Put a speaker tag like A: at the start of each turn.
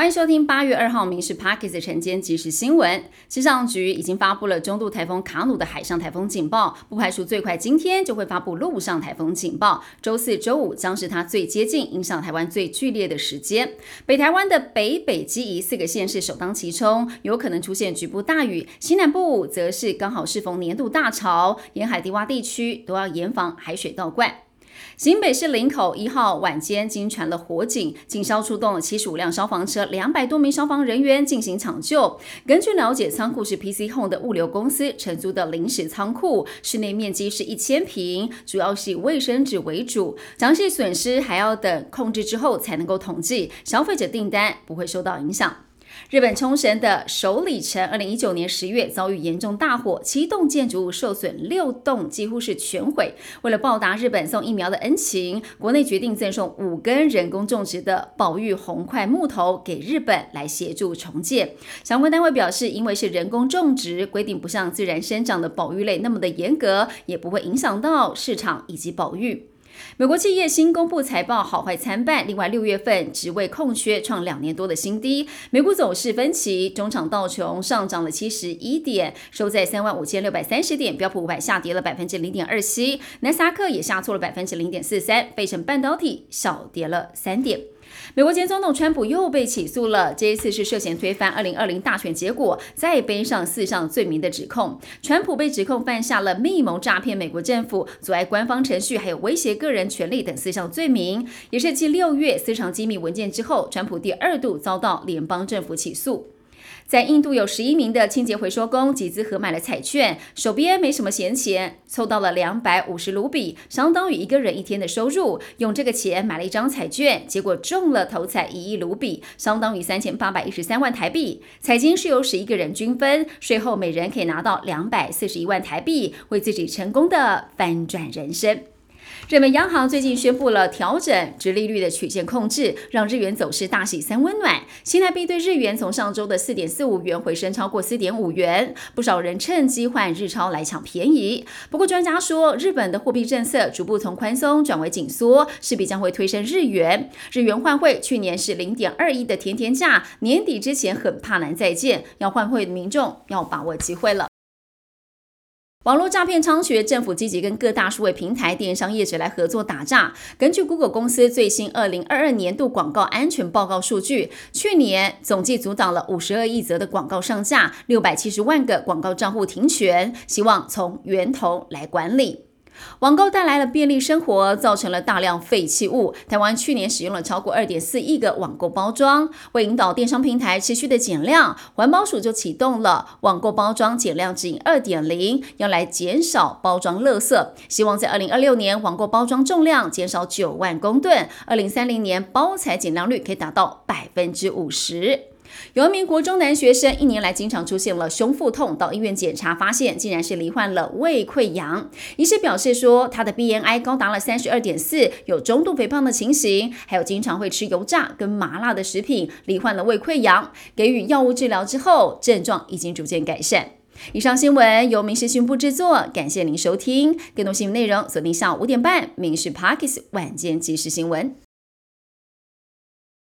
A: 欢迎收听八月二号《民事 Parkes》晨间即时新闻。气象局已经发布了中度台风卡努的海上台风警报，不排除最快今天就会发布陆上台风警报。周四周五将是它最接近影响台湾最剧烈的时间。北台湾的北北基宜四个县市首当其冲，有可能出现局部大雨；西南部则是刚好适逢年度大潮，沿海低洼地区都要严防海水倒灌。新北市林口一号晚间经传了火警，警消出动了七十五辆消防车，两百多名消防人员进行抢救。根据了解，仓库是 PC Home 的物流公司承租的临时仓库，室内面积是一千平，主要是以卫生纸为主。详细损失还要等控制之后才能够统计，消费者订单不会受到影响。日本冲绳的首里城，二零一九年十月遭遇严重大火，七栋建筑物受损，六栋几乎是全毁。为了报答日本送疫苗的恩情，国内决定赠送五根人工种植的宝玉红块木头给日本来协助重建。相关单位表示，因为是人工种植，规定不像自然生长的宝玉类那么的严格，也不会影响到市场以及宝玉。美国企业新公布财报，好坏参半。另外，六月份职位空缺创两年多的新低。美股走势分歧，中场道琼上涨了七十一点，收在三万五千六百三十点；标普五百下跌了百分之零点二七，南斯达克也下挫了百分之零点四三，费城半导体小跌了三点。美国前总统川普又被起诉了，这一次是涉嫌推翻二零二零大选结果，再背上四项罪名的指控。川普被指控犯下了密谋诈骗美国政府、阻碍官方程序，还有威胁个人权利等四项罪名，也是继六月私藏机密文件之后，川普第二度遭到联邦政府起诉。在印度有十一名的清洁回收工集资合买了彩券，手边没什么闲钱，凑到了两百五十卢比，相当于一个人一天的收入。用这个钱买了一张彩券，结果中了头彩一亿卢比，相当于三千八百一十三万台币。彩金是由十一个人均分，税后每人可以拿到两百四十一万台币，为自己成功的翻转人生。日本央行最近宣布了调整直利率的曲线控制，让日元走势大喜三温暖。新台币对日元从上周的四点四五元回升超过四点五元，不少人趁机换日钞来抢便宜。不过专家说，日本的货币政策逐步从宽松转为紧缩，势必将会推升日元。日元换汇去年是零点二一的甜甜价，年底之前很怕难再见，要换汇的民众要把握机会了。网络诈骗猖獗，政府积极跟各大数位平台、电商业者来合作打诈。根据 Google 公司最新二零二二年度广告安全报告数据，去年总计阻挡了五十二亿则的广告上架，六百七十万个广告账户停权，希望从源头来管理。网购带来了便利生活，造成了大量废弃物。台湾去年使用了超过二点四亿个网购包装，为引导电商平台持续的减量，环保署就启动了网购包装减量指引二点零，要来减少包装垃圾。希望在二零二六年网购包装重量减少九万公吨，二零三零年包材减量率可以达到百分之五十。有一名国中男学生，一年来经常出现了胸腹痛，到医院检查发现竟然是罹患了胃溃疡。医师表示说，他的 BMI 高达了三十二点四，有中度肥胖的情形，还有经常会吃油炸跟麻辣的食品，罹患了胃溃疡。给予药物治疗之后，症状已经逐渐改善。以上新闻由民事新闻部制作，感谢您收听。更多新闻内容锁定下午五点半《民事 Parkes 晚间即时新闻》。